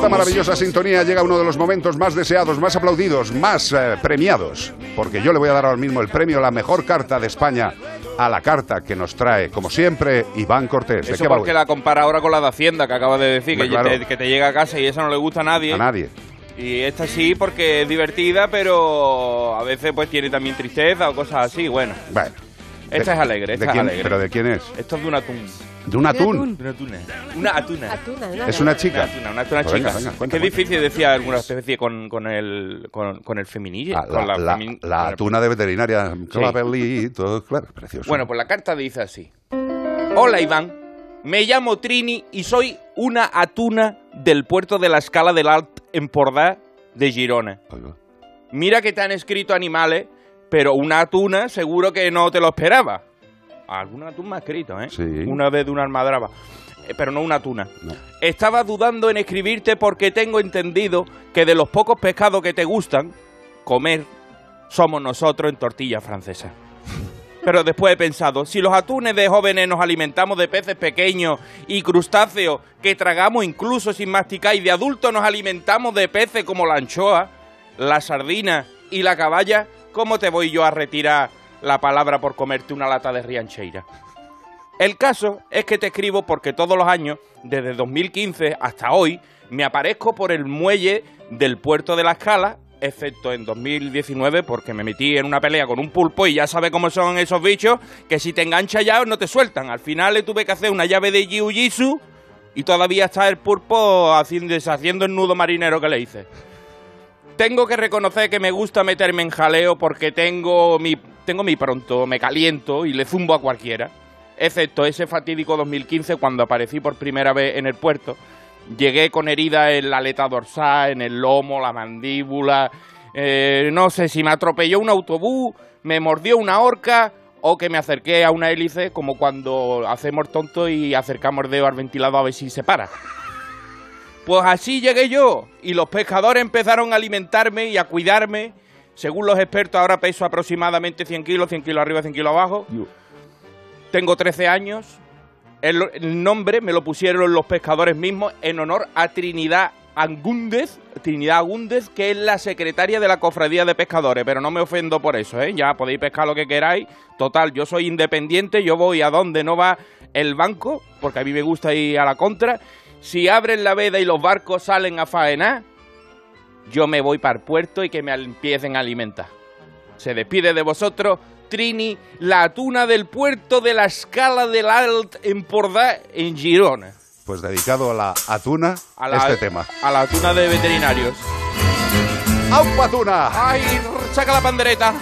esta maravillosa sintonía llega uno de los momentos más deseados, más aplaudidos, más eh, premiados, porque yo le voy a dar ahora mismo el premio a la mejor carta de España a la carta que nos trae, como siempre, Iván Cortés. ¿De Eso porque la compara ahora con la de Hacienda, que acaba de decir, que, te, que te llega a casa y esa no le gusta a nadie. A nadie. Y esta sí porque es divertida, pero a veces pues tiene también tristeza o cosas así, bueno. Bueno. Esta es alegre, esta es alegre. ¿Pero de quién es? Esto es de un atún. ¿De un atún? De una atuna. Una atuna. ¿Es una chica? Una atuna, una atuna pues chica. Venga, venga, Qué difícil decía alguna especie con, con el, con, con el feminillo. Ah, la, la, la, atuna de veterinaria. Clavelito, claro, precioso. Bueno, pues la carta dice así. Hola, Iván. Me llamo Trini y soy una atuna del puerto de la Escala del Alt Empordà de Girona. Mira que te han escrito animales, pero una atuna seguro que no te lo esperaba. Alguna ha escrito, ¿eh? Sí. Una vez de una almadraba. Eh, pero no una tuna. Estaba dudando en escribirte porque tengo entendido que de los pocos pescados que te gustan comer somos nosotros en tortilla francesa. Pero después he pensado, si los atunes de jóvenes nos alimentamos de peces pequeños y crustáceos que tragamos incluso sin masticar y de adultos nos alimentamos de peces como la anchoa, la sardina y la caballa, ¿cómo te voy yo a retirar la palabra por comerte una lata de riancheira? El caso es que te escribo porque todos los años, desde 2015 hasta hoy, me aparezco por el muelle del puerto de la Escala excepto en 2019 porque me metí en una pelea con un pulpo y ya sabe cómo son esos bichos que si te engancha ya no te sueltan. Al final le tuve que hacer una llave de jiu y todavía está el pulpo haciendo, deshaciendo el nudo marinero que le hice. Tengo que reconocer que me gusta meterme en jaleo porque tengo mi, tengo mi pronto, me caliento y le zumbo a cualquiera. Excepto ese fatídico 2015 cuando aparecí por primera vez en el puerto Llegué con herida en la aleta dorsal, en el lomo, la mandíbula. Eh, no sé si me atropelló un autobús, me mordió una horca o que me acerqué a una hélice como cuando hacemos tonto y acercamos el dedo al ventilador a ver si se para. Pues así llegué yo y los pescadores empezaron a alimentarme y a cuidarme. Según los expertos ahora peso aproximadamente 100 kilos, 100 kilos arriba, 100 kilos abajo. Tengo 13 años, el, nombre me lo pusieron los pescadores mismos en honor a Trinidad Agúndez, Trinidad Agúndez, que es la secretaria de la Cofradía de Pescadores, pero no me ofendo por eso, ¿eh? Ya podéis pescar lo que queráis. Total, yo soy independiente, yo voy a donde no va el banco, porque a mí me gusta ir a la contra. Si abren la veda y los barcos salen a faenar, yo me voy para el puerto y que me empiecen a alimentar. Se despide de vosotros Trini, la atuna del puerto de la Escala del Alt en Pordà, en Girona. Pues dedicado a la atuna, a este tema. A la atuna de veterinarios. ¡Aupa atuna! ¡Ay, saca la pandereta!